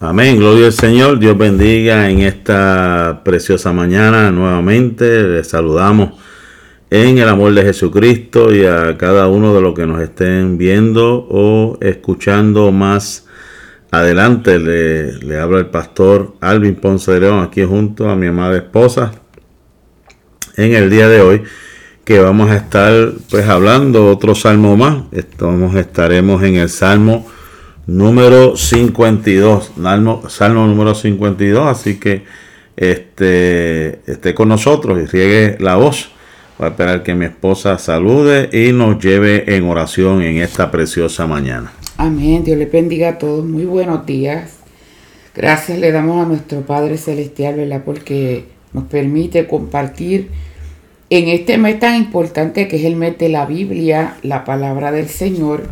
Amén, gloria al Señor, Dios bendiga en esta preciosa mañana nuevamente. Les saludamos en el amor de Jesucristo y a cada uno de los que nos estén viendo o escuchando más adelante. Le, habla el pastor Alvin Ponce de León aquí junto a mi amada esposa en el día de hoy que vamos a estar pues hablando otro salmo más. Estamos, estaremos en el salmo número 52, salmo, salmo número 52, así que este, esté con nosotros y riegue la voz. Voy a esperar que mi esposa salude y nos lleve en oración en esta preciosa mañana. Amén, Dios le bendiga a todos, muy buenos días. Gracias le damos a nuestro Padre Celestial, ¿verdad? Porque nos permite compartir en este mes tan importante que es el mes de la Biblia, la palabra del Señor.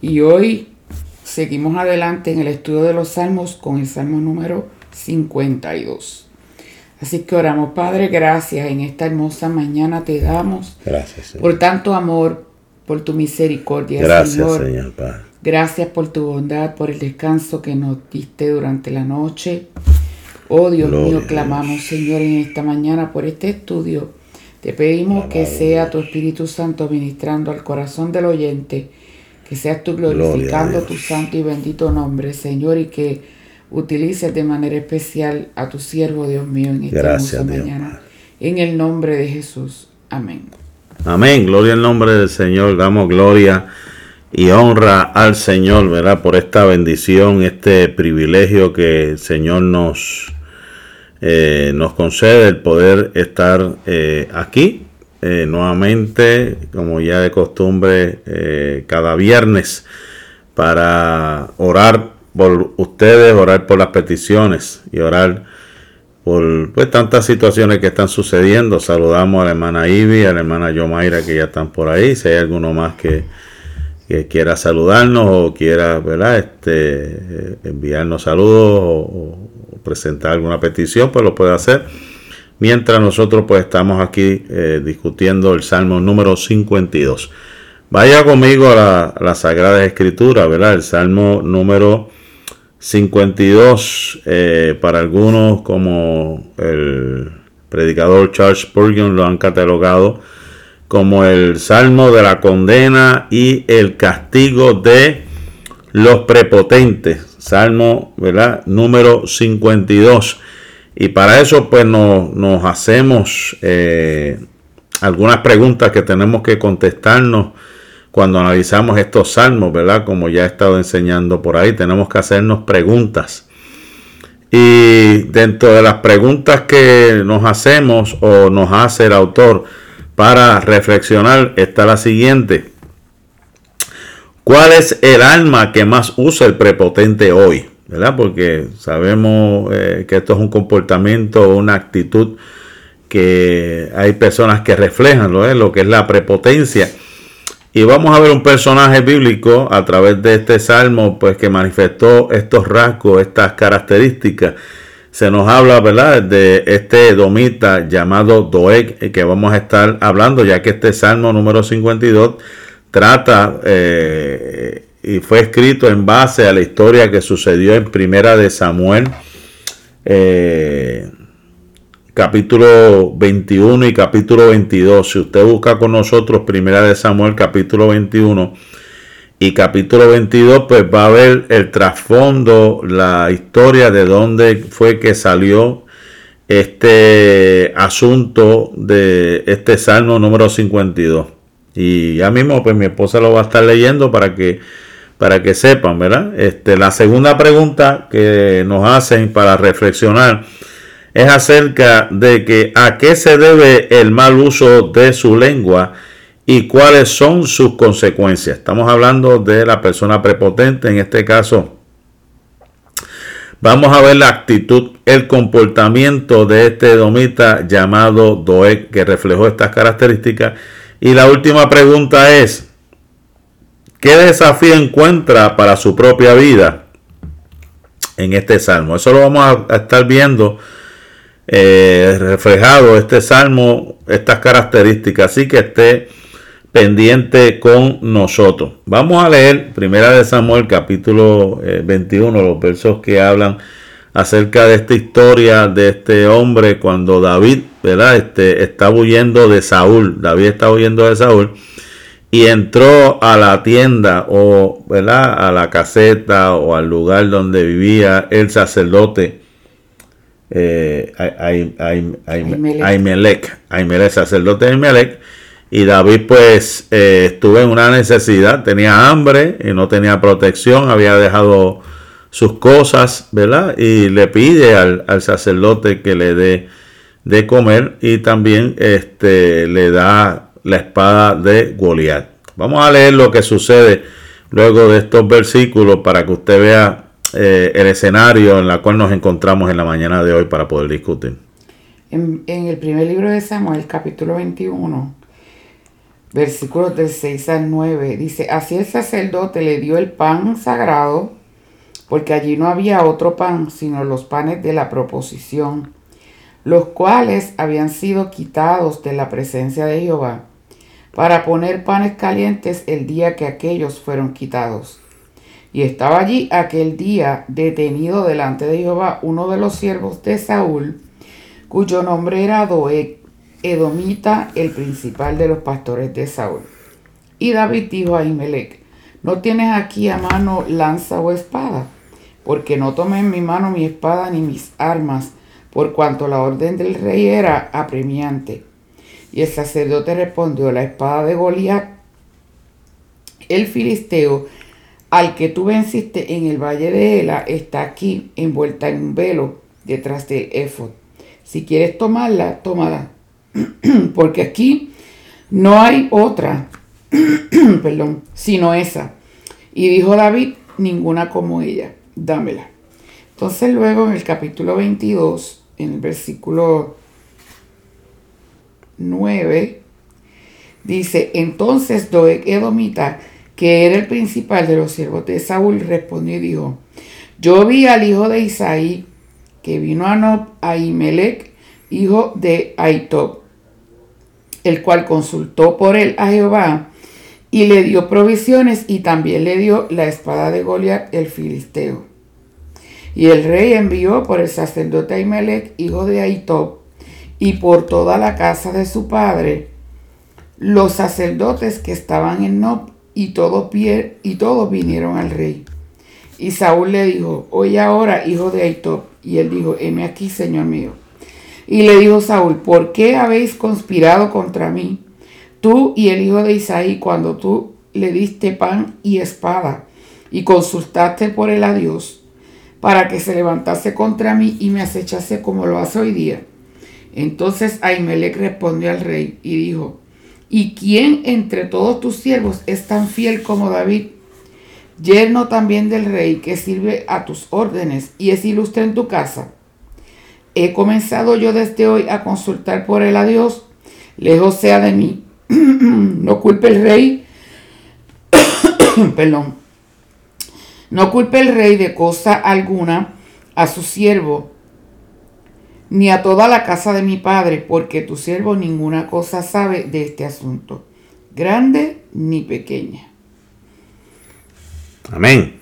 Y hoy Seguimos adelante en el estudio de los salmos con el salmo número 52. Así que oramos, Padre, gracias en esta hermosa mañana te damos. Gracias, Por tanto amor, por tu misericordia, gracias, Señor. Padre. Gracias por tu bondad, por el descanso que nos diste durante la noche. Oh Dios mío, clamamos, Señor, en esta mañana por este estudio. Te pedimos que sea tu Espíritu Santo ministrando al corazón del oyente que seas tú glorificando tu santo y bendito nombre, Señor, y que utilices de manera especial a tu siervo, Dios mío, en esta Gracias, mañana. En el nombre de Jesús. Amén. Amén. Gloria al nombre del Señor. Damos gloria y honra al Señor, ¿verdad? Por esta bendición, este privilegio que el Señor nos, eh, nos concede, el poder estar eh, aquí eh, nuevamente, como ya de costumbre, eh, cada viernes para orar por ustedes, orar por las peticiones y orar por pues, tantas situaciones que están sucediendo. Saludamos a la hermana Ivy, a la hermana Yomaira que ya están por ahí. Si hay alguno más que, quiera saludarnos o quiera ¿verdad? Este, eh, enviarnos saludos o presentar alguna petición, pues lo puede hacer mientras nosotros pues estamos aquí eh, discutiendo el Salmo número 52. Vaya conmigo a la, Sagrada Escritura, ¿verdad? El Salmo número 52, eh, para algunos como el predicador Charles Spurgeon lo han catalogado como el Salmo de la condena y el castigo de los prepotentes. Salmo, ¿verdad? Número 52. Y para eso pues nos, hacemos eh, algunas preguntas que tenemos que contestarnos cuando analizamos estos salmos, ¿verdad? Como ya he estado enseñando por ahí, tenemos que hacernos preguntas. Y dentro de las preguntas que nos hacemos o nos hace el autor para reflexionar está la siguiente. ¿Cuál es el alma que más usa el prepotente hoy? ¿Verdad? Porque sabemos eh, que esto es un comportamiento, una actitud que hay personas que reflejan lo que es la prepotencia. Y vamos a ver un personaje bíblico a través de este salmo, pues que manifestó estos rasgos, estas características. Se nos habla, ¿verdad?, de este domita llamado Doeg, que vamos a estar hablando, ya que este salmo número 52 trata eh, y fue escrito en base a la historia que sucedió en Primera de Samuel, eh, capítulo 21 y capítulo 22. Si usted busca con nosotros Primera de Samuel, capítulo 21 y capítulo 22, pues va a ver el trasfondo, la historia de dónde fue que salió este asunto de este salmo número 52. Y ya mismo, pues mi esposa lo va a estar leyendo para que para que sepan, ¿verdad? Este, la segunda pregunta que nos hacen para reflexionar es acerca de que a qué se debe el mal uso de su lengua y cuáles son sus consecuencias. Estamos hablando de la persona prepotente, en este caso vamos a ver la actitud, el comportamiento de este domita llamado Doeg que reflejó estas características. Y la última pregunta es, ¿Qué desafío encuentra para su propia vida en este salmo? Eso lo vamos a estar viendo eh, reflejado este salmo, estas características. Así que esté pendiente con nosotros. Vamos a leer Primera de Samuel capítulo 21, eh, los versos que hablan acerca de esta historia de este hombre cuando David, ¿verdad? Este, está huyendo de Saúl. David está huyendo de Saúl y entró a la tienda o, ¿verdad? A la caseta o al lugar donde vivía el sacerdote eh, Aimelech, sacerdote Aimelech y David pues eh, estuvo en una necesidad, tenía hambre y no tenía protección, había dejado sus cosas, ¿verdad? Y le pide al, sacerdote que le dé de comer y también este, le da la espada de Goliat. Vamos a leer lo que sucede luego de estos versículos para que usted vea eh, el escenario en el cual nos encontramos en la mañana de hoy para poder discutir. En, en el primer libro de Samuel, capítulo 21, versículos del 6 al 9, dice, así el sacerdote le dio el pan sagrado, porque allí no había otro pan, sino los panes de la proposición, los cuales habían sido quitados de la presencia de Jehová, para poner panes calientes el día que aquellos fueron quitados. Y estaba allí aquel día detenido delante de Jehová uno de los siervos de Saúl, cuyo nombre era Doeg, Edomita, el principal de los pastores de Saúl. Y David dijo a Imelec, ¿no tienes aquí a mano lanza o espada? Porque no tomé en mi mano mi espada ni mis armas, por cuanto la orden del rey era apremiante. Y el sacerdote respondió, la espada de Goliat, el filisteo, al que tú venciste en el valle de Ela, está aquí envuelta en un velo detrás del éfod. Si quieres tomarla, tómala porque aquí no hay otra, perdón, sino esa. Y dijo David, ninguna como ella, dámela. Entonces luego en el capítulo 22, en el versículo 9, dice, entonces Doeg Edomita, que era el principal de los siervos de Saúl, respondió y dijo, yo vi al hijo de Isaí, que vino a Nob, a Imelec, hijo de Aitob, el cual consultó por él a Jehová y le dio provisiones y también le dio la espada de Goliat el filisteo. Y el rey envió por el sacerdote Ahimelech, hijo de Aitob, y por toda la casa de su padre, los sacerdotes que estaban en Nob, y todos, y todos vinieron al rey. Y Saúl le dijo, oye ahora, hijo de Aitob. Y él dijo, heme aquí, señor mío. Y le dijo Saúl, ¿por qué habéis conspirado contra mí, tú y el hijo de Isaí, cuando tú le diste pan y espada y consultaste por él a Dios, para que se levantase contra mí y me acechase como lo hace hoy día? Entonces Ahimelech respondió al rey y dijo, ¿y quién entre todos tus siervos es tan fiel como David? yerno también del rey que sirve a tus órdenes y es ilustre en tu casa he comenzado yo desde hoy a consultar por él a Dios, lejos sea de mí. no culpe el rey, perdón, no culpe el rey de cosa alguna a su siervo, ni a toda la casa de mi padre, porque tu siervo ninguna cosa sabe de este asunto, grande ni pequeña. Amén.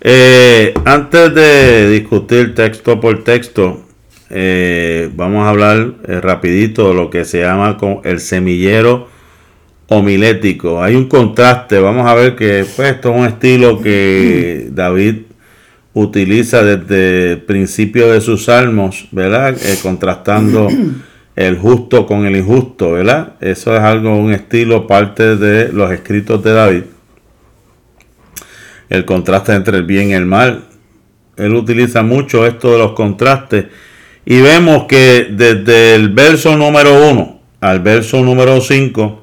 Eh, antes de discutir texto por texto, eh, vamos a hablar eh, rapidito de lo que se llama el semillero homilético. Hay un contraste, vamos a ver que pues, esto es un estilo que David utiliza desde el principio de sus salmos, ¿verdad? Eh, contrastando el justo con el injusto, ¿verdad? Eso es algo, un estilo parte de los escritos de David. El contraste entre el bien y el mal. Él utiliza mucho esto de los contrastes y vemos que desde el verso número 1 al verso número 5,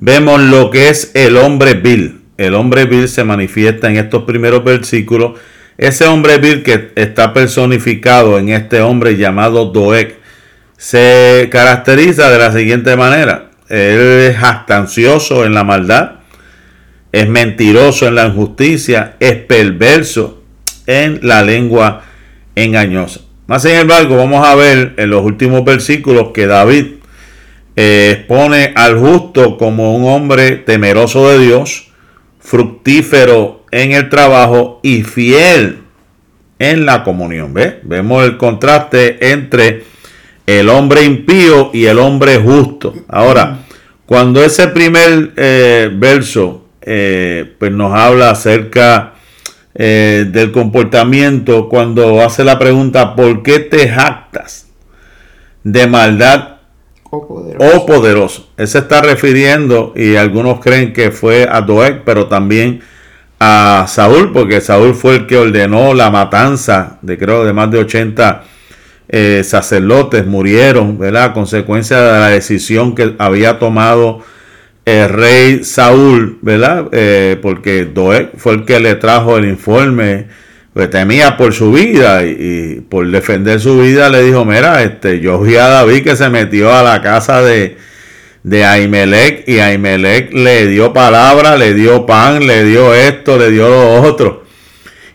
vemos lo que es el hombre vil. El hombre vil se manifiesta en estos primeros versículos. Ese hombre vil que está personificado en este hombre llamado Doeg se caracteriza de la siguiente manera. Él es jactancioso en la maldad, es mentiroso en la injusticia, es perverso en la lengua engañosa. Más sin embargo, vamos a ver en los últimos versículos que David eh, pone al justo como un hombre temeroso de Dios, fructífero en el trabajo y fiel en la comunión. ¿Ve? Vemos el contraste entre el hombre impío y el hombre justo. Ahora, cuando ese primer eh, verso eh, pues nos habla acerca eh, del comportamiento, cuando hace la pregunta, ¿por qué te jactas de maldad o poderoso? poderoso? Él se está refiriendo, y algunos creen que fue a Doeg, pero también a Saúl, porque Saúl fue el que ordenó la matanza de creo de más de 80 eh, sacerdotes murieron, ¿verdad? A consecuencia de la decisión que había tomado el rey Saúl, ¿verdad? Eh, porque Doeg fue el que le trajo el informe, pues temía por su vida y, por defender su vida le dijo, mira, este, yo vi a David que se metió a la casa de, de Ahimelech y Ahimelech le dio palabra, le dio pan, le dio esto, le dio lo otro.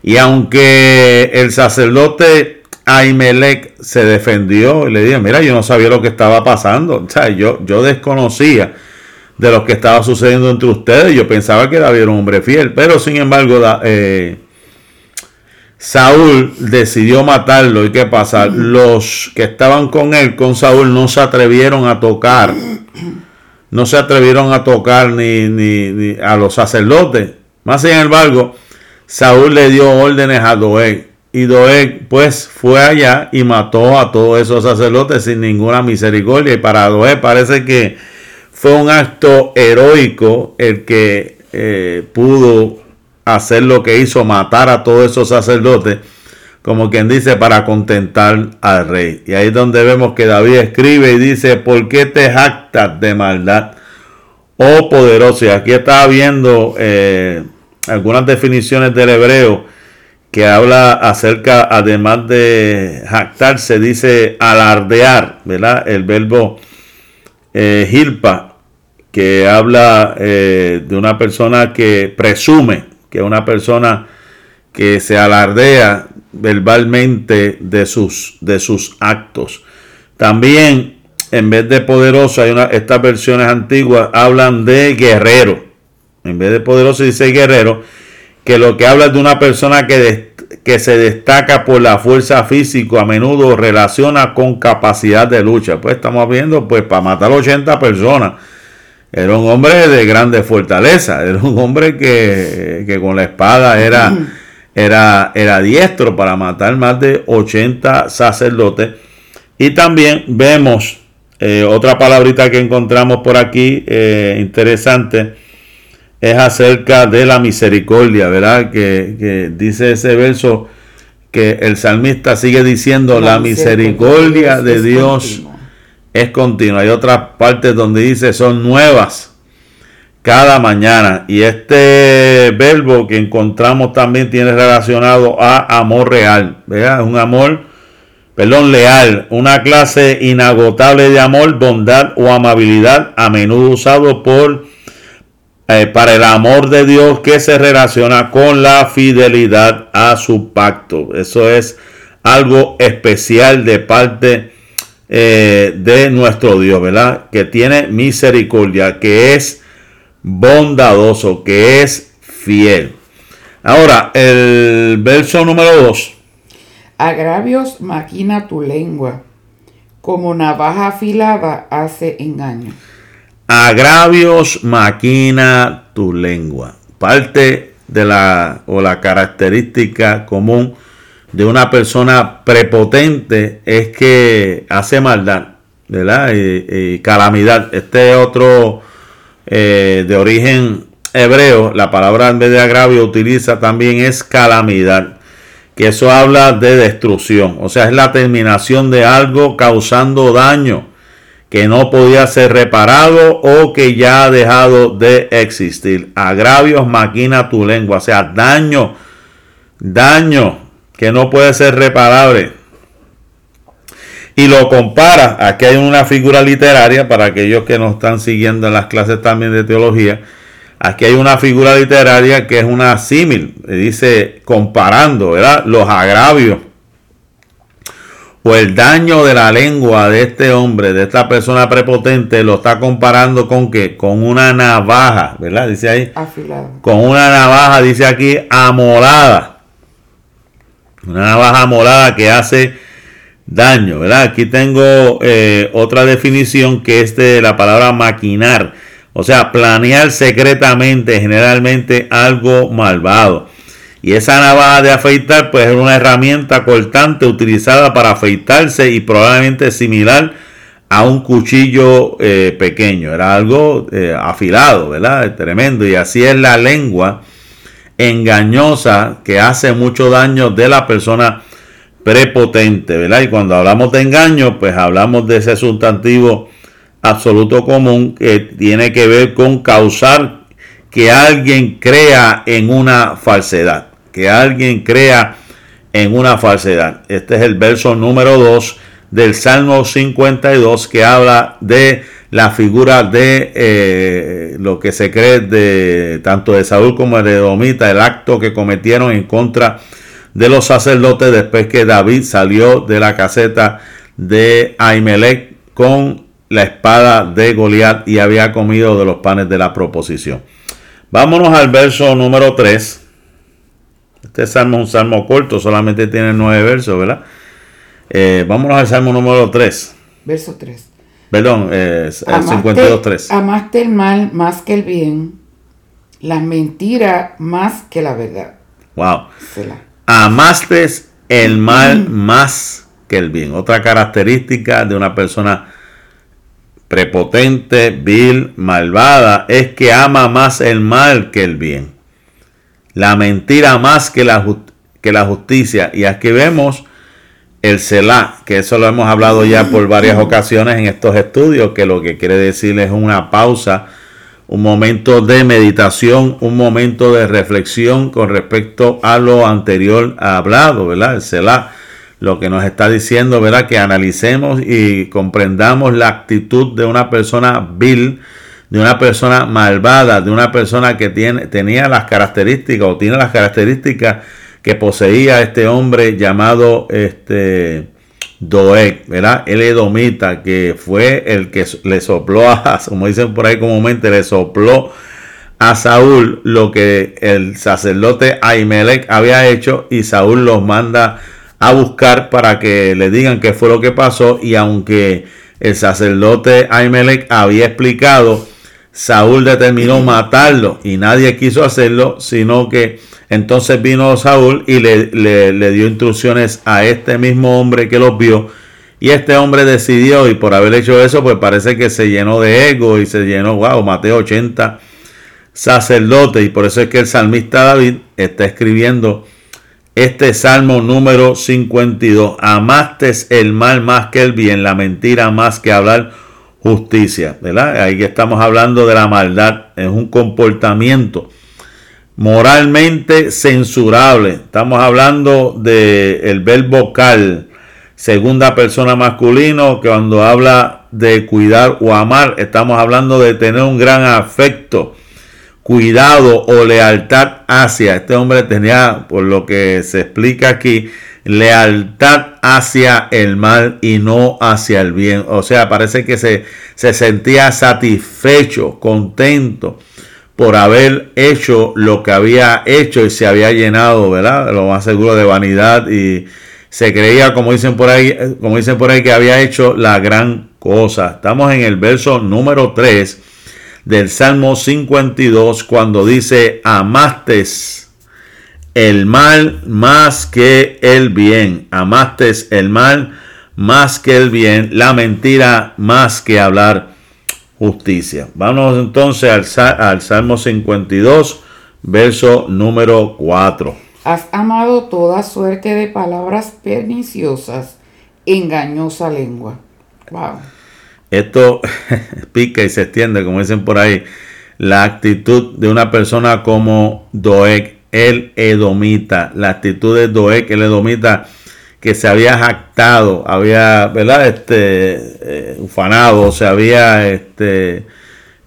Y aunque el sacerdote Ahimelech se defendió y le dijo, mira, yo no sabía lo que estaba pasando. O sea, yo, yo desconocía de lo que estaba sucediendo entre ustedes. Yo pensaba que David era un hombre fiel. Pero sin embargo, eh, Saúl decidió matarlo. ¿Y qué pasa? Los que estaban con él, con Saúl, no se atrevieron a tocar. No se atrevieron a tocar ni, ni a los sacerdotes. Más sin embargo, Saúl le dio órdenes a Doeg y Doeg pues fue allá y mató a todos esos sacerdotes sin ninguna misericordia. Y para Doeg parece que fue un acto heroico el que eh, pudo hacer lo que hizo, matar a todos esos sacerdotes, como quien dice, para contentar al rey. Y ahí es donde vemos que David escribe y dice, ¿por qué te jactas de maldad? Oh poderoso. Y aquí está viendo eh, algunas definiciones del hebreo que habla acerca, además de jactarse, dice alardear, ¿verdad? El verbo eh, hilpa, que habla eh, de una persona que presume, que una persona que se alardea verbalmente de sus, de sus actos. También, en vez de poderoso, hay una, estas versiones antiguas hablan de guerrero. En vez de poderoso dice guerrero que lo que habla es de una persona que, que se destaca por la fuerza física, a menudo relaciona con capacidad de lucha. Pues estamos viendo, pues para matar 80 personas, era un hombre de grande fortaleza, era un hombre que, que con la espada era, era, era diestro para matar más de 80 sacerdotes. Y también vemos eh, otra palabrita que encontramos por aquí, eh, interesante, es acerca de la misericordia, ¿verdad? Que, dice ese verso que el salmista sigue diciendo, la, misericordia, de Dios, es continua. Hay otras partes donde dice, son nuevas cada mañana. Y este verbo que encontramos también tiene relacionado a amor real, ¿verdad? Un amor, perdón, leal, una clase inagotable de amor, bondad o amabilidad, a menudo usado por eh, para el amor de Dios que se relaciona con la fidelidad a su pacto. Eso es algo especial de parte eh, de nuestro Dios, ¿verdad? Que tiene misericordia, que es bondadoso, que es fiel. Ahora, el verso número 2. Agravios maquina tu lengua, como navaja afilada hace engaño agravios maquina tu lengua. Parte de la o la característica común de una persona prepotente es que hace maldad, ¿verdad? Y, calamidad. Este otro eh, de origen hebreo, la palabra en vez de agravio utiliza también es calamidad, que eso habla de destrucción, o sea, es la terminación de algo causando daño que no podía ser reparado o que ya ha dejado de existir. Agravios maquina tu lengua, o sea, daño, daño que no puede ser reparable. Y lo compara, aquí hay una figura literaria para aquellos que nos están siguiendo en las clases también de teología. Aquí hay una figura literaria que es una símil, dice comparando, ¿verdad? Los agravios o el daño de la lengua de este hombre, de esta persona prepotente, lo está comparando con qué? Con una navaja, ¿verdad? Dice ahí. Afilado. Con una navaja, dice aquí, amolada. Una navaja amolada que hace daño, ¿verdad? Aquí tengo eh, otra definición que es de la palabra maquinar. O sea, planear secretamente, generalmente algo malvado. Y esa navaja de afeitar pues es una herramienta cortante utilizada para afeitarse y probablemente similar a un cuchillo eh, pequeño. Era algo eh, afilado, ¿verdad? Tremendo. Y así es la lengua engañosa que hace mucho daño de la persona prepotente, ¿verdad? Y cuando hablamos de engaño, pues hablamos de ese sustantivo absoluto común que tiene que ver con causar que alguien crea en una falsedad que alguien crea en una falsedad. Este es el verso número 2 del Salmo 52 que habla de la figura de eh, lo que se cree de tanto de Saúl como de Domita, el acto que cometieron en contra de los sacerdotes después que David salió de la caseta de Aimelech con la espada de Goliat y había comido de los panes de la proposición. Vámonos al verso número 3 este salmo es un salmo corto, solamente tiene nueve versos, ¿verdad? Eh, vámonos al salmo número 3. Verso 3. Perdón, eh, 52.3. Amaste el mal más que el bien, la mentira más que la verdad. Wow. Amaste el mal más que el bien. Otra característica de una persona prepotente, vil, malvada, es que ama más el mal que el bien la mentira más que la, que la justicia. Y aquí vemos el Selah, que eso lo hemos hablado ya por varias ocasiones en estos estudios, que lo que quiere decir es una pausa, un momento de meditación, un momento de reflexión con respecto a lo anterior hablado, ¿verdad? El Selah, lo que nos está diciendo, ¿verdad? Que analicemos y comprendamos la actitud de una persona vil, de una persona malvada, de una persona que tiene, tenía las características o tiene las características que poseía este hombre llamado este Doeg, ¿verdad? El edomita, que fue el que le sopló a, como dicen por ahí comúnmente, le sopló a Saúl lo que el sacerdote Ahimelech había hecho y Saúl los manda a buscar para que le digan qué fue lo que pasó y aunque el sacerdote Ahimelech había explicado Saúl determinó matarlo y nadie quiso hacerlo, sino que entonces vino Saúl y le, dio instrucciones a este mismo hombre que los vio. Y este hombre decidió, y por haber hecho eso, pues parece que se llenó de ego y se llenó, wow, maté 80 sacerdotes. Y por eso es que el salmista David está escribiendo este salmo número 52. Amaste el mal más que el bien, la mentira más que hablar justicia, ¿verdad? Ahí estamos hablando de la maldad, es un comportamiento moralmente censurable. Estamos hablando del el verbo cal, segunda persona masculino, que cuando habla de cuidar o amar, estamos hablando de tener un gran afecto, cuidado o lealtad hacia. Este hombre tenía, por lo que se explica aquí, lealtad hacia el mal y no hacia el bien. O sea, parece que se, se sentía satisfecho, contento por haber hecho lo que había hecho y se había llenado, ¿verdad? Lo más seguro de vanidad y se creía, como dicen por ahí, como dicen por ahí, que había hecho la gran cosa. Estamos en el verso número 3 del Salmo 52 cuando dice, amastes el mal más que el bien. Amaste el mal más que el bien, la mentira más que hablar justicia. Vamos entonces al, al Salmo 52, verso número 4. Has amado toda suerte de palabras perniciosas, engañosa lengua. Wow. Esto pica y se extiende, como dicen por ahí, la actitud de una persona como Doeg el edomita. La actitud de Doeg, el edomita, que se había jactado, había, ¿verdad? Este, eh, ufanado, se había este,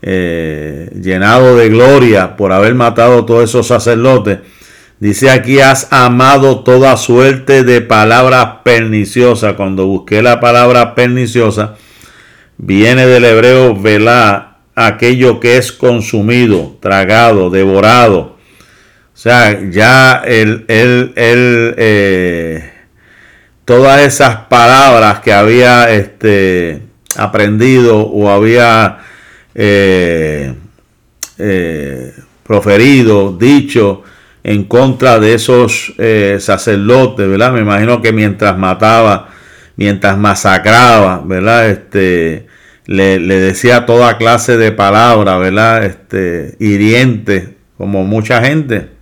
eh, llenado de gloria por haber matado a todos esos sacerdotes. Dice aquí, has amado toda suerte de palabras perniciosas. Cuando busqué la palabra perniciosa, viene del hebreo velá, aquello que es consumido, tragado, devorado. O sea, ya el, el, el eh, todas esas palabras que había este, aprendido o había eh, eh, proferido, dicho en contra de esos eh, sacerdotes, ¿verdad? Me imagino que mientras mataba, mientras masacraba, ¿verdad? Este, le, decía toda clase de palabras, ¿verdad? Este, hirientes, como mucha gente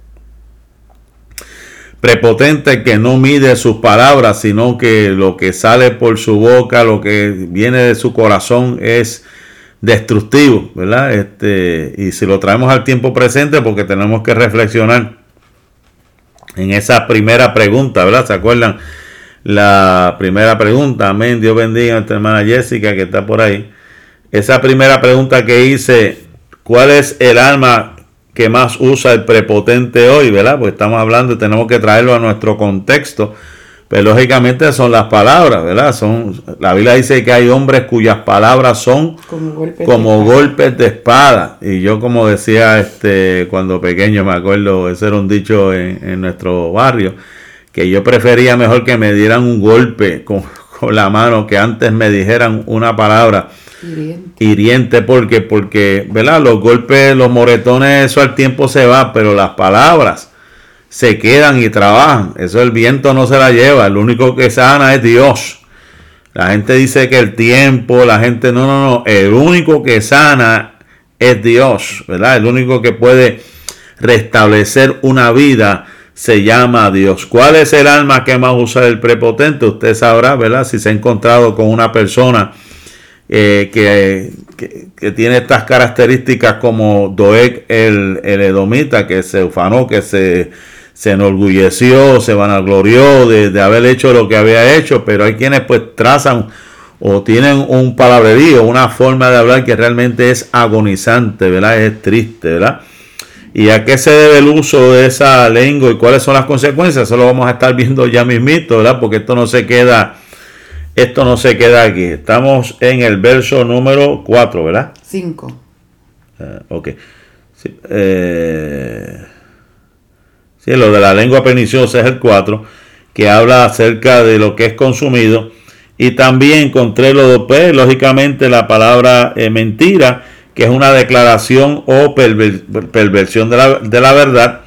prepotente que no mide sus palabras, sino que lo que sale por su boca, lo que viene de su corazón es destructivo, ¿verdad? Este, y si lo traemos al tiempo presente, porque tenemos que reflexionar en esa primera pregunta, ¿verdad? ¿Se acuerdan? La primera pregunta, amén, Dios bendiga a nuestra hermana Jessica que está por ahí. Esa primera pregunta que hice, ¿cuál es el alma que más usa el prepotente hoy, ¿verdad? Pues estamos hablando y tenemos que traerlo a nuestro contexto. Pero pues lógicamente son las palabras, ¿verdad? Son, la Biblia dice que hay hombres cuyas palabras son como golpes, de, espada. Y yo como decía este cuando pequeño, me acuerdo, ese era un dicho en, nuestro barrio, que yo prefería mejor que me dieran un golpe con, con la mano que antes me dijeran una palabra Hiriente. porque, porque, ¿verdad? Los golpes, los moretones, eso al tiempo se va, pero las palabras se quedan y trabajan. Eso el viento no se la lleva. El único que sana es Dios. La gente dice que el tiempo, la gente, no, no, no. El único que sana es Dios, ¿verdad? El único que puede restablecer una vida se llama Dios. ¿Cuál es el alma que más usa el prepotente? Usted sabrá, ¿verdad? Si se ha encontrado con una persona eh, que, tiene estas características como Doeg el, el, Edomita, que se ufanó, que se, se enorgulleció, se vanaglorió de, de haber hecho lo que había hecho, pero hay quienes pues trazan o tienen un palabrerío, una forma de hablar que realmente es agonizante, ¿verdad? Es triste, ¿verdad? ¿Y a qué se debe el uso de esa lengua y cuáles son las consecuencias? Eso lo vamos a estar viendo ya mismito, ¿verdad? Porque esto no se queda esto no se queda aquí. Estamos en el verso número 4, ¿verdad? 5. Ah, ok. Eh, sí, lo de la lengua perniciosa es el 4, que habla acerca de lo que es consumido. Y también encontré lo de, pues, lógicamente, la palabra eh, mentira, que es una declaración o perversión de la, de la verdad,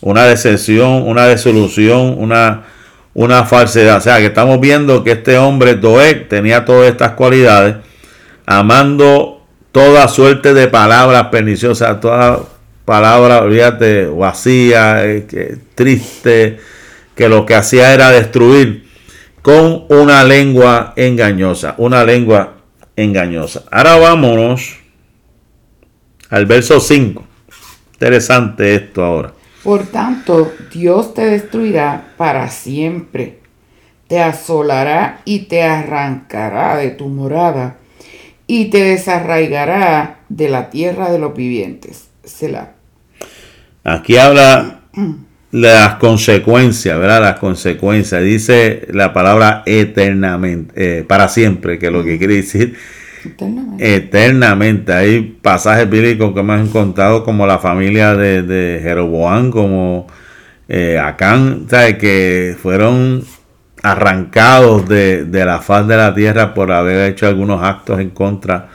una decepción, una desolución, una una falsedad. O sea, que estamos viendo que este hombre, Doeg, tenía todas estas cualidades, amando toda suerte de palabras perniciosas, toda palabra, olvídate, vacía, eh, triste, que lo que hacía era destruir con una lengua engañosa, una lengua engañosa. Ahora vámonos al verso 5. Interesante esto ahora. Por tanto, Dios te destruirá para siempre, te asolará y te arrancará de tu morada y te desarraigará de la tierra de los vivientes. Selah. Aquí habla las consecuencias, ¿verdad? Las consecuencias. Dice la palabra eternamente, eh, para siempre, que es lo que quiere decir Eternamente. Hay pasajes bíblicos que me han contado como la familia de, Jeroboam, como eh, Acán, que fueron arrancados de, de, la faz de la tierra por haber hecho algunos actos en contra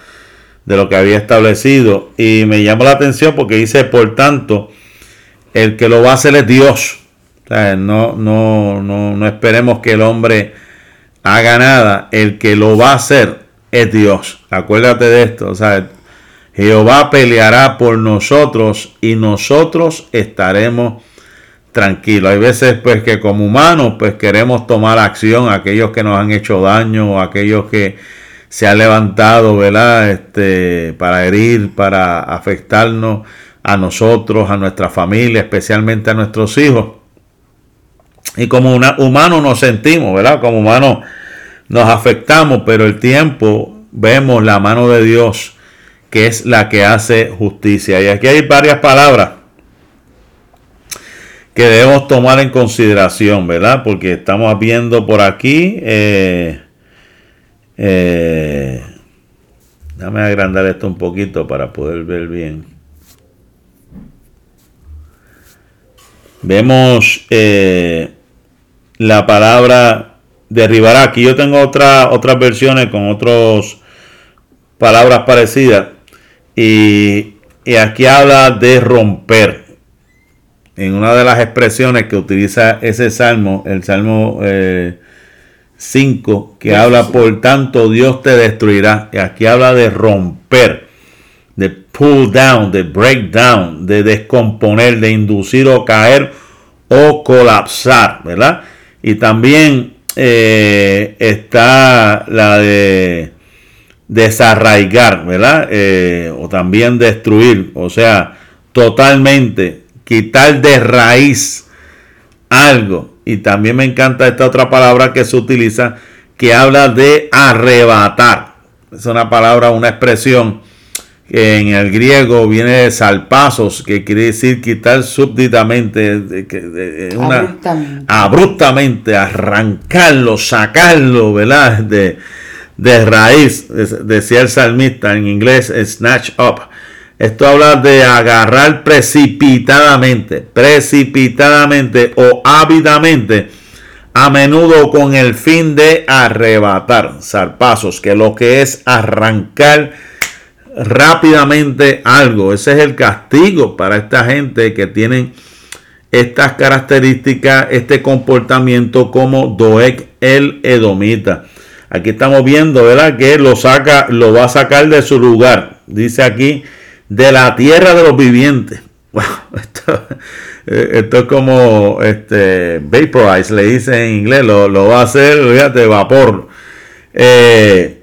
de lo que había establecido. Y me llama la atención porque dice, por tanto, el que lo va a hacer es Dios. no, no, no, no esperemos que el hombre haga nada. El que lo va a hacer es Dios. Acuérdate de esto. Jehová peleará por nosotros y nosotros estaremos tranquilos. Hay veces pues que como humanos pues queremos tomar acción aquellos que nos han hecho daño o aquellos que se han levantado, ¿verdad? Este, para herir, para afectarnos a nosotros, a nuestra familia, especialmente a nuestros hijos. Y como humanos nos sentimos, ¿verdad? Como humanos nos afectamos, pero el tiempo vemos la mano de Dios que es la que hace justicia. Y aquí hay varias palabras que debemos tomar en consideración, ¿verdad? Porque estamos viendo por aquí, eh, eh, déjame agrandar esto un poquito para poder ver bien. Vemos eh, la palabra derribará. Aquí yo tengo otra, otras versiones con otras palabras parecidas. Y, y aquí habla de romper en una de las expresiones que utiliza ese salmo, el salmo 5, eh, que habla, por tanto Dios te destruirá. Y aquí habla de romper, de pull down, de break down, de descomponer, de inducir o caer o colapsar, ¿verdad? Y también eh, está la de desarraigar, ¿verdad? Eh, o también destruir, o sea, totalmente quitar de raíz algo. Y también me encanta esta otra palabra que se utiliza que habla de arrebatar. Es una palabra, una expresión que en el griego viene de salpazos, que quiere decir quitar súbditamente, abruptamente. arrancarlo, sacarlo, ¿verdad? De, de raíz, decía el salmista en inglés, snatch up. Esto habla de agarrar precipitadamente, precipitadamente o ávidamente, a menudo con el fin de arrebatar zarpazos, que lo que es arrancar rápidamente algo. Ese es el castigo para esta gente que tienen estas características, este comportamiento como Doeg el Edomita. Aquí estamos viendo, ¿verdad? Que lo saca, lo va a sacar de su lugar. Dice aquí de la tierra de los vivientes. Esto, es como este, vaporize, le dice en inglés, lo, va a hacer, fíjate, vapor. Eh,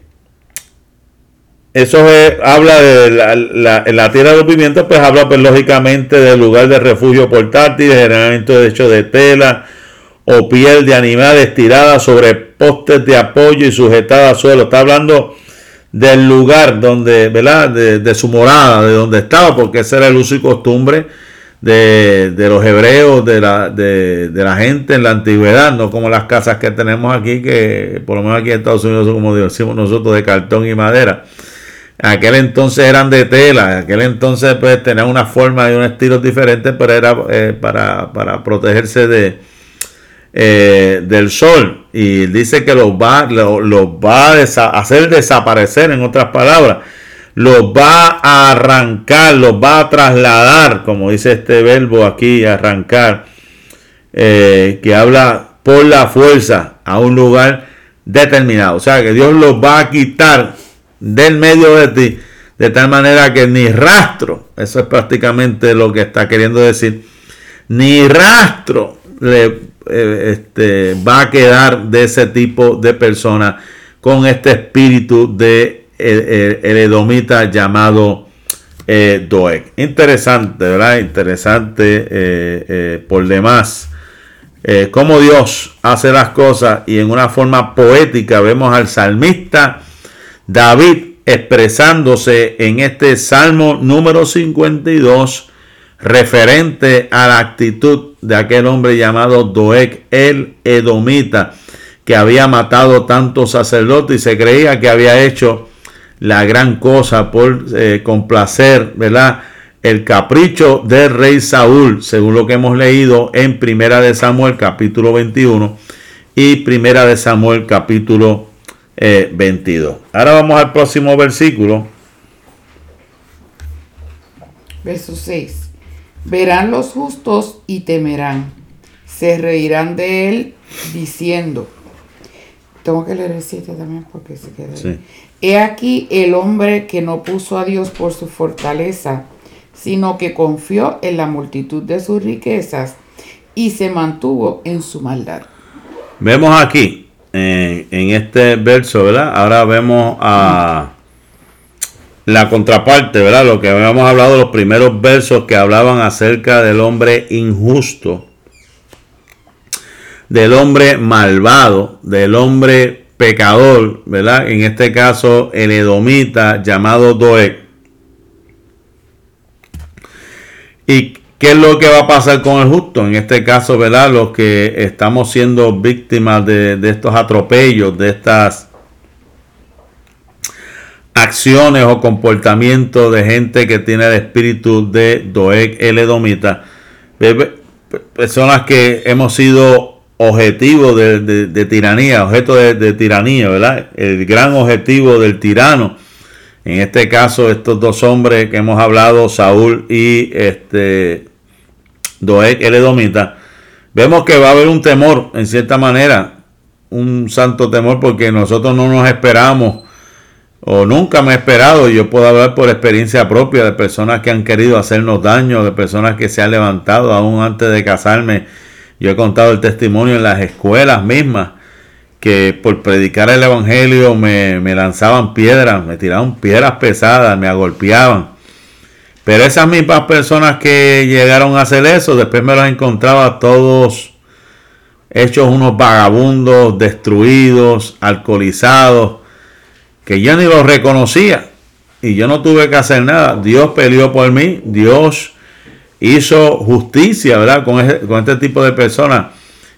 eso habla de la, la, tierra de los vivientes, pues habla pues, lógicamente del lugar de refugio portátil, generalmente de hecho de tela o piel de animal estirada sobre postes de apoyo y sujetada al suelo. Está hablando del lugar donde, ¿verdad? De, su morada, de donde estaba, porque ese era el uso y costumbre de, los hebreos, de la, de, la gente en la antigüedad, no como las casas que tenemos aquí, que por lo menos aquí en Estados Unidos como decimos nosotros, de cartón y madera. Aquel entonces eran de tela, aquel entonces pues tenían una forma y un estilo diferente, pero era eh, para, para protegerse de, eh, del sol y dice que los va, va a hacer desaparecer, en otras palabras, los va a arrancar, los va a trasladar, como dice este verbo aquí, arrancar, eh, que habla por la fuerza a un lugar determinado. O sea que Dios los va a quitar del medio de ti, de tal manera que ni rastro, eso es prácticamente lo que está queriendo decir, ni rastro le eh, este, va a quedar de ese tipo de persona con este espíritu de el, edomita llamado eh, Doeg. Interesante, ¿verdad? Interesante eh, por demás. cómo Dios hace las cosas y en una forma poética vemos al salmista David expresándose en este Salmo número 52 referente a la actitud de aquel hombre llamado Doeg el Edomita, que había matado tantos sacerdotes y se creía que había hecho la gran cosa por eh, complacer, ¿verdad? El capricho del rey Saúl, según lo que hemos leído en Primera de Samuel capítulo 21 y Primera de Samuel capítulo 22. Eh, Ahora vamos al próximo versículo. Verso 6. Verán los justos y temerán. Se reirán de él diciendo. Tengo que leer el 7 también porque se queda. He aquí el hombre que no puso a Dios por su fortaleza, sino que confió en la multitud de sus riquezas y se mantuvo en su maldad. Vemos aquí, en este verso, ¿verdad? Ahora vemos a la contraparte, ¿verdad? Lo que habíamos hablado, los primeros versos que hablaban acerca del hombre injusto, del hombre malvado, del hombre pecador, ¿verdad? En este caso, el edomita llamado Doeg. Y ¿Qué es lo que va a pasar con el justo? En este caso, ¿verdad? Los que estamos siendo víctimas de, estos atropellos, de estas acciones o comportamientos de gente que tiene el espíritu de Doeg el Edomita. Personas que hemos sido objetivo de, tiranía, objeto de, tiranía, ¿verdad? El gran objetivo del tirano. En este caso, estos dos hombres que hemos hablado, Saúl y este Doeg el vemos que va a haber un temor, en cierta manera, un santo temor, porque nosotros no nos esperamos, o nunca me he esperado, yo puedo hablar por experiencia propia de personas que han querido hacernos daño, de personas que se han levantado aún antes de casarme. Yo he contado el testimonio en las escuelas mismas, que por predicar el Evangelio me, me lanzaban piedras, me tiraban piedras pesadas, me agolpeaban. Pero esas mismas personas que llegaron a hacer eso, después me los encontraba todos hechos unos vagabundos, destruidos, alcoholizados, que yo ni los reconocía. Y yo no tuve que hacer nada. Dios peleó por mí. Dios hizo justicia, ¿verdad? Con, este tipo de personas.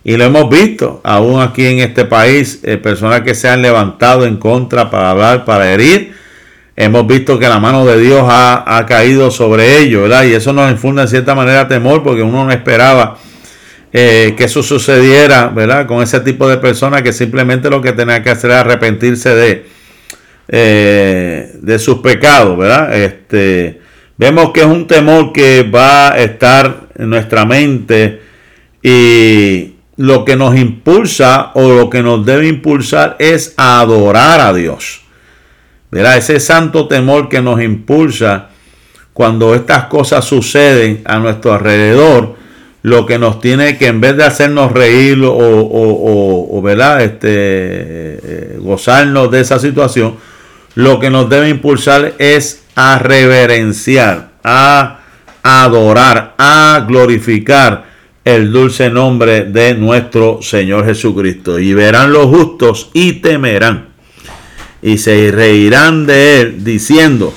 Y lo hemos visto, aún aquí en este país, eh, personas que se han levantado en contra para hablar, para herir hemos visto que la mano de Dios ha, caído sobre ellos, ¿verdad? Y eso nos infunde en cierta manera temor porque uno no esperaba eh, que eso sucediera, ¿verdad? Con ese tipo de personas que simplemente lo que tenía que hacer era arrepentirse de, eh, de sus pecados, ¿verdad? Este, vemos que es un temor que va a estar en nuestra mente y lo que nos impulsa o lo que nos debe impulsar es adorar a Dios. Ese santo temor que nos impulsa cuando estas cosas suceden a nuestro alrededor, lo que nos tiene que en vez de hacernos reír o, o, ¿verdad? Este, eh, gozarnos de esa situación, lo que nos debe impulsar es a reverenciar, a adorar, a glorificar el dulce nombre de nuestro Señor Jesucristo. Y verán los justos y temerán y se reirán de él, diciendo,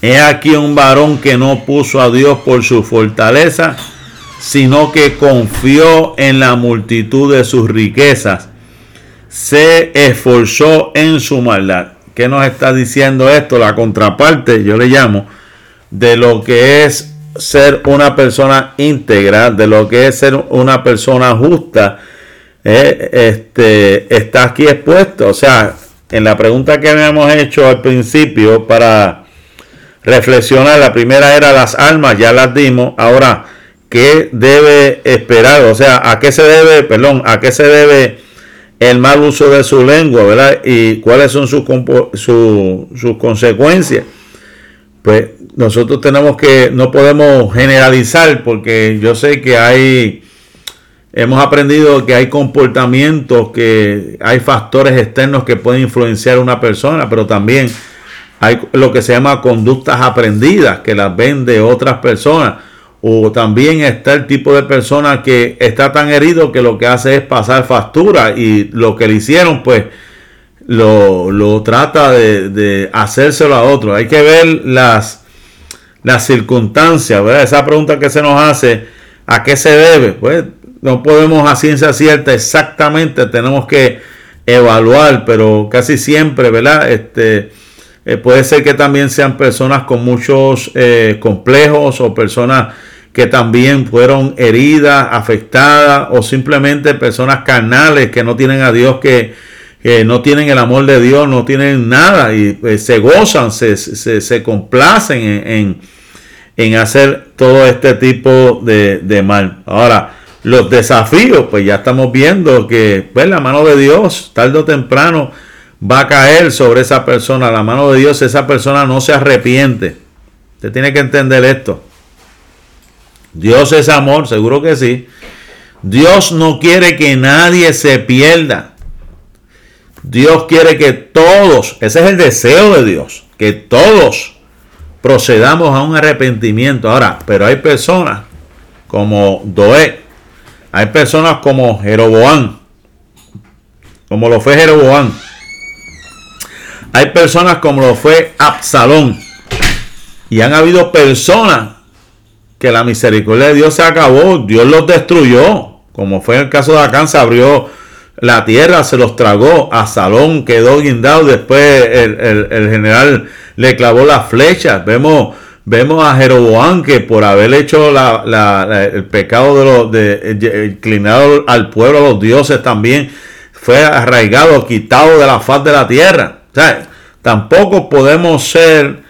He aquí un varón que no puso a Dios por su fortaleza, sino que confió en la multitud de sus riquezas, se esforzó en su maldad. ¿Qué nos está diciendo esto? La contraparte, yo le llamo, de lo que es ser una persona íntegra, de lo que es ser una persona justa, eh, este, está aquí expuesto. O sea, en la pregunta que habíamos hecho al principio para reflexionar, la primera era las almas, ya las dimos. Ahora, ¿qué debe esperar? O sea, ¿a qué se debe, perdón, a qué se debe el mal uso de su lengua, ¿verdad? Y cuáles son sus, sus consecuencias. Pues nosotros tenemos que, no podemos generalizar porque yo sé que hay Hemos aprendido que hay comportamientos, que hay factores externos que pueden influenciar a una persona, pero también hay lo que se llama conductas aprendidas que las ven de otras personas. O también está el tipo de persona que está tan herido que lo que hace es pasar factura y lo que le hicieron pues lo, trata de, de, hacérselo a otro. Hay que ver las, las circunstancias, ¿verdad? Esa pregunta que se nos hace, ¿a qué se debe? Pues no podemos a ciencia cierta exactamente, tenemos que evaluar, pero casi siempre, ¿verdad? Este, eh, puede ser que también sean personas con muchos eh, complejos o personas que también fueron heridas, afectadas o simplemente personas carnales que no tienen a Dios, que, no tienen el amor de Dios, no tienen nada y pues, se gozan, se, se, complacen en, en, hacer todo este tipo de, de mal. Ahora, los desafíos, pues ya estamos viendo que pues, la mano de Dios, tarde o temprano, va a caer sobre esa persona. La mano de Dios, esa persona no se arrepiente. Usted tiene que entender esto. Dios es amor, seguro que sí. Dios no quiere que nadie se pierda. Dios quiere que todos, ese es el deseo de Dios, que todos procedamos a un arrepentimiento. Ahora, pero hay personas como Doé, hay personas como Jeroboán, como lo fue Jeroboán. Hay personas como lo fue Absalón. Y han habido personas que la misericordia de Dios se acabó, Dios los destruyó, como fue el caso de Acán, se abrió la tierra, se los tragó, a Salón quedó guindado, después el, general le clavó las flechas, vemos, vemos a Jeroboam que por haber hecho el pecado de los de, inclinado al pueblo, a los dioses también, fue arraigado, quitado de la faz de la tierra. O sea, tampoco podemos ser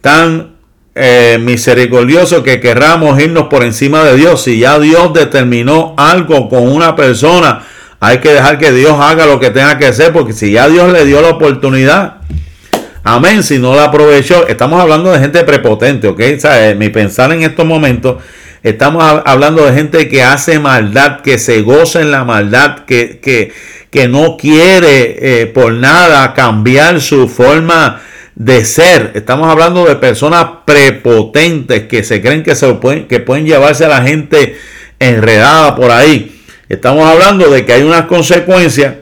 tan eh, misericordiosos que querramos irnos por encima de Dios. Si ya Dios determinó algo con una persona, hay que dejar que Dios haga lo que tenga que hacer, porque si ya Dios le dio la oportunidad, amén, si no la aprovechó, estamos hablando de gente prepotente, ¿ok? O sea, mi pensar en estos momentos, estamos hablando de gente que hace maldad, que se goza en la maldad, que, que, que no quiere eh, por nada cambiar su forma de ser. Estamos hablando de personas prepotentes que se creen que, se que pueden llevarse a la gente enredada por ahí. Estamos hablando de que hay unas consecuencias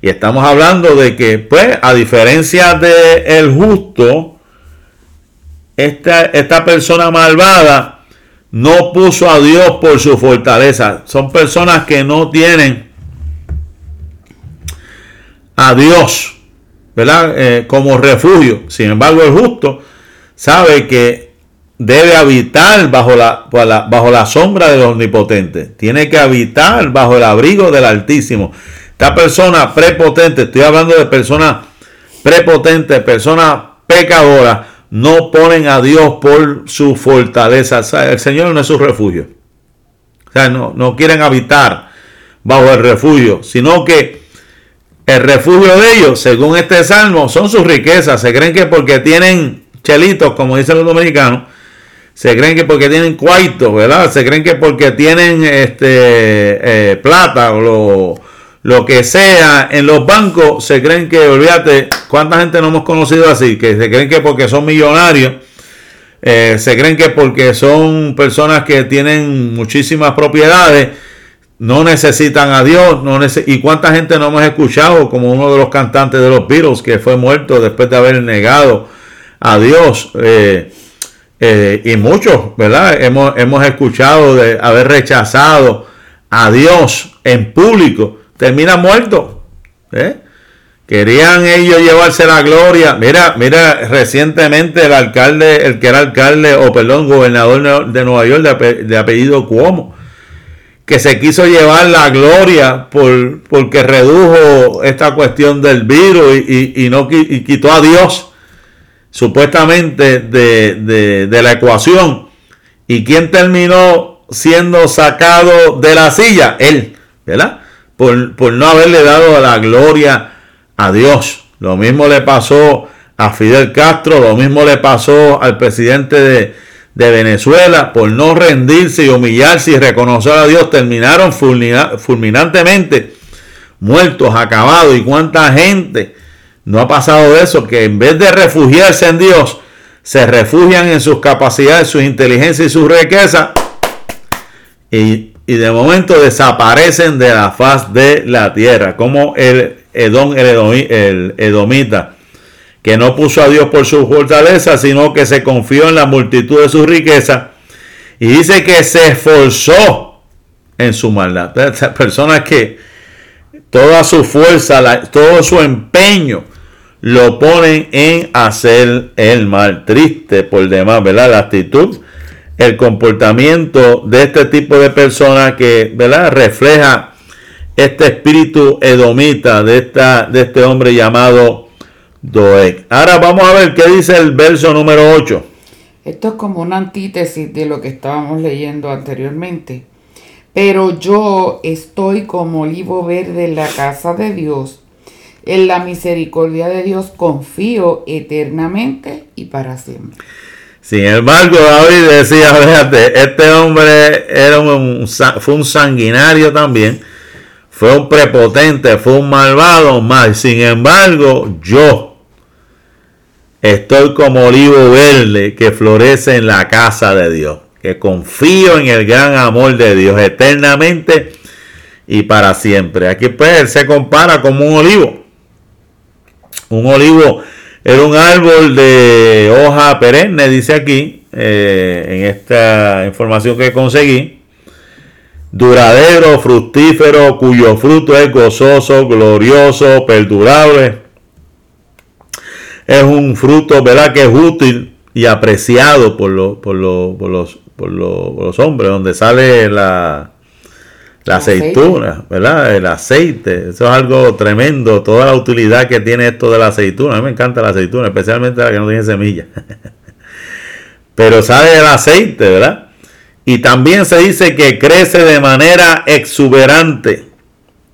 y estamos hablando de que, pues, a diferencia de el justo, esta, esta persona malvada no puso a Dios por su fortaleza. Son personas que no tienen a Dios, ¿verdad? Eh, como refugio. Sin embargo, el justo sabe que debe habitar bajo la, bajo la sombra del omnipotente. Tiene que habitar bajo el abrigo del Altísimo. Esta persona prepotente, estoy hablando de personas prepotentes, personas pecadoras, no ponen a Dios por su fortaleza. el Señor no es su refugio. O sea, no, no quieren habitar bajo el refugio, sino que el refugio de ellos, según este salmo, son sus riquezas. Se creen que porque tienen chelitos, como dicen los dominicanos, se creen que porque tienen cuaitos, ¿verdad? Se creen que porque tienen este eh, plata o lo, lo, que sea en los bancos, se creen que, olvídate, ¿cuánta gente no hemos conocido así? Que se creen que porque son millonarios, eh, se creen que porque son personas que tienen muchísimas propiedades, no necesitan a Dios. No ¿Y cuánta gente no hemos escuchado? Como uno de los cantantes de los Beatles que fue muerto después de haber negado a Dios. Eh, eh, y muchos, ¿verdad? Hemos, hemos escuchado de haber rechazado a Dios en público. Termina muerto. ¿eh? Querían ellos llevarse la gloria. Mira, mira, recientemente el alcalde, el que era alcalde, o perdón, gobernador de Nueva York de apellido Cuomo, que se quiso llevar la gloria por, porque redujo esta cuestión del virus y, no quitó a Dios supuestamente de, la ecuación. ¿Y quién terminó siendo sacado de la silla? Él, ¿verdad? Por, por no haberle dado la gloria a Dios. Lo mismo le pasó a Fidel Castro, lo mismo le pasó al presidente de, de Venezuela por no rendirse y humillarse y reconocer a Dios terminaron fulminantemente muertos, acabados. ¿Y cuánta gente no ha pasado de eso? Que en vez de refugiarse en Dios, se refugian en sus capacidades, sus inteligencias y su riqueza y, y, de momento desaparecen de la faz de la tierra, como el Edom, el Edomita que no puso a Dios por su fortaleza, sino que se confió en la multitud de sus riquezas. Y dice que se esforzó en su maldad. Personas que toda su fuerza, todo su empeño lo ponen en hacer el mal. Triste por demás, ¿verdad? La actitud, el comportamiento de este tipo de personas que, ¿verdad? Refleja este espíritu edomita de, esta, de este hombre llamado Ahora vamos a ver qué dice el verso número 8. Esto es como una antítesis de lo que estábamos leyendo anteriormente. Pero yo estoy como olivo verde en la casa de Dios. En la misericordia de Dios confío eternamente y para siempre. Sin embargo, David decía, fíjate, este hombre era un, fue un sanguinario también, fue un prepotente, fue un malvado, mal. Sin embargo, yo, Estoy como olivo verde que florece en la casa de Dios, que confío en el gran amor de Dios eternamente y para siempre. Aquí pues él se compara como un olivo, un olivo Era un árbol de hoja perenne, dice aquí, eh, en esta información que conseguí. Duradero, fructífero, cuyo fruto es gozoso, glorioso, perdurable. Es un fruto, ¿verdad? Que es útil y apreciado por, por, por, los, por los hombres, donde sale la, la aceituna, ¿verdad? El aceite, eso es algo tremendo, toda la utilidad que tiene esto de la aceituna. A mí me encanta la aceituna, especialmente la que no tiene semilla. Pero sale el aceite, ¿verdad? Y también se dice que crece de manera exuberante,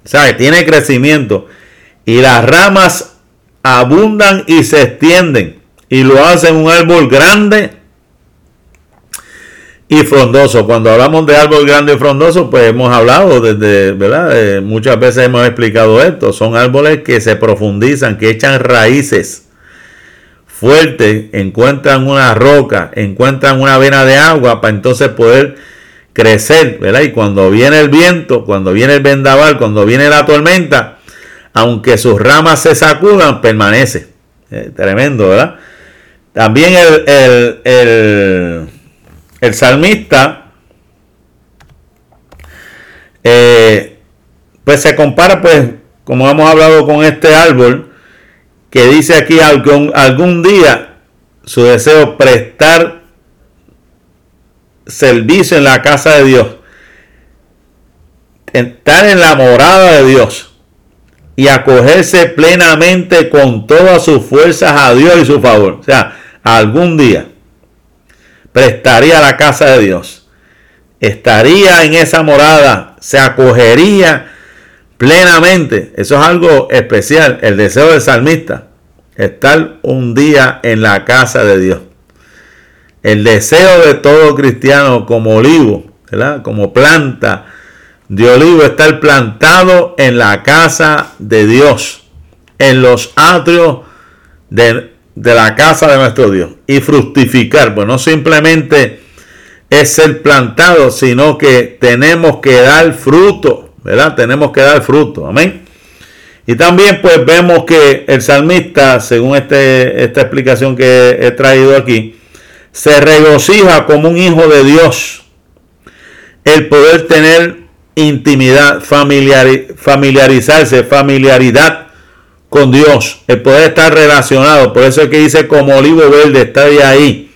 o sea, tiene crecimiento. Y las ramas abundan y se extienden. Y lo hacen un árbol grande y frondoso. Cuando hablamos de árbol grande y frondoso, pues hemos hablado desde, ¿verdad? Eh, muchas veces hemos explicado esto. Son árboles que se profundizan, que echan raíces fuertes, encuentran una roca, encuentran una vena de agua para entonces poder crecer, ¿verdad? Y cuando viene el viento, cuando viene el vendaval, cuando viene la tormenta, aunque sus ramas se sacudan, permanece. Eh, tremendo, ¿verdad? También el, el el salmista, eh, pues se compara, pues, como hemos hablado con este árbol, que dice aquí algún, algún día su deseo prestar servicio en la casa de Dios, estar en la morada de Dios y acogerse plenamente con todas sus fuerzas a Dios y su favor. O sea, algún día prestaría la casa de Dios, estaría en esa morada, se acogería plenamente. Eso es algo especial, el deseo del salmista, estar un día en la casa de Dios. El deseo de todo cristiano como olivo, como planta de olivo, estar plantado en la casa de Dios, en los atrios de de la casa de nuestro Dios y fructificar. Pues no simplemente es ser plantado, sino que tenemos que dar fruto, ¿verdad? Tenemos que dar fruto, amén. Y también pues vemos que el salmista, según este, esta explicación que he traído aquí, se regocija como un hijo de Dios el poder tener intimidad, familiarizarse, familiaridad con Dios, el poder estar relacionado. Por eso es que dice como olivo verde, está ahí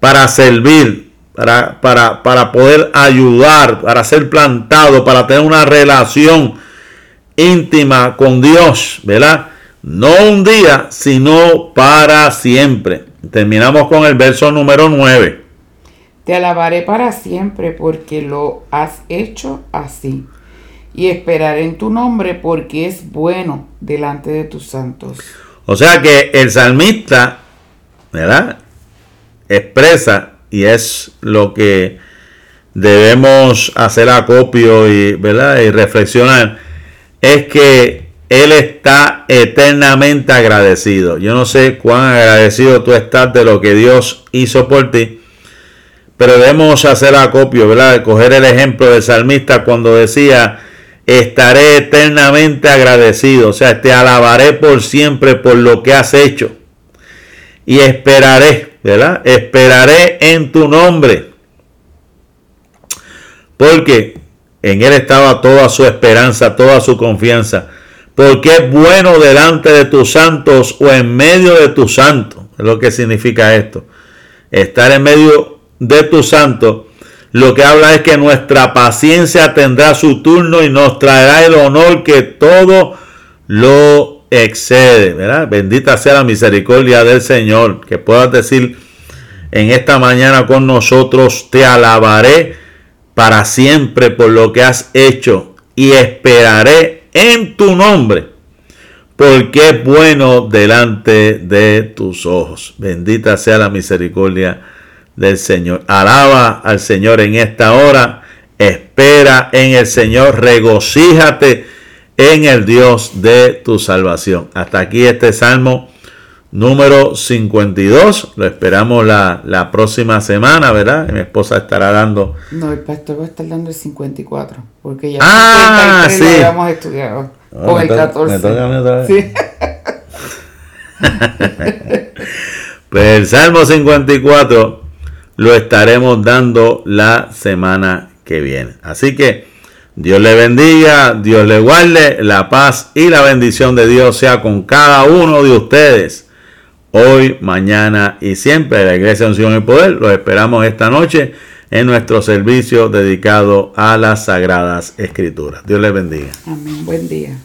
para servir, para, para, para poder ayudar, para ser plantado, para tener una relación íntima con Dios, ¿verdad? No un día, sino para siempre. Terminamos con el verso número 9. Te alabaré para siempre porque lo has hecho así y esperaré en tu nombre porque es bueno delante de tus santos. O sea que el salmista, ¿verdad? Expresa y es lo que debemos hacer acopio y, ¿verdad? y reflexionar, es que él está eternamente agradecido. Yo no sé cuán agradecido tú estás de lo que Dios hizo por ti, pero debemos hacer acopio, ¿verdad? Coger el ejemplo del salmista cuando decía, estaré eternamente agradecido. O sea, te alabaré por siempre por lo que has hecho. Y esperaré, ¿verdad? Esperaré en tu nombre. Porque en Él estaba toda su esperanza, toda su confianza. Porque es bueno delante de tus santos o en medio de tus santos. Es lo que significa esto. Estar en medio de tus santos lo que habla es que nuestra paciencia tendrá su turno y nos traerá el honor que todo lo excede. ¿verdad? Bendita sea la misericordia del Señor. Que puedas decir en esta mañana con nosotros, te alabaré para siempre por lo que has hecho y esperaré en tu nombre porque es bueno delante de tus ojos. Bendita sea la misericordia del Señor. Alaba al Señor en esta hora. Espera en el Señor. Regocíjate en el Dios de tu salvación. Hasta aquí este salmo número 52. Lo esperamos la, próxima semana, ¿verdad? Mi esposa estará dando. No, el pastor va a estar dando el 54. Porque ya ah, sí. lo habíamos estudiado. con el 14. Sí. pues el Salmo 54 lo estaremos dando la semana que viene. Así que Dios le bendiga, Dios le guarde, la paz y la bendición de Dios sea con cada uno de ustedes. Hoy, mañana y siempre la Iglesia de Unción y Poder. Los esperamos esta noche en nuestro servicio dedicado a las Sagradas Escrituras. Dios les bendiga. Amén. Buen día.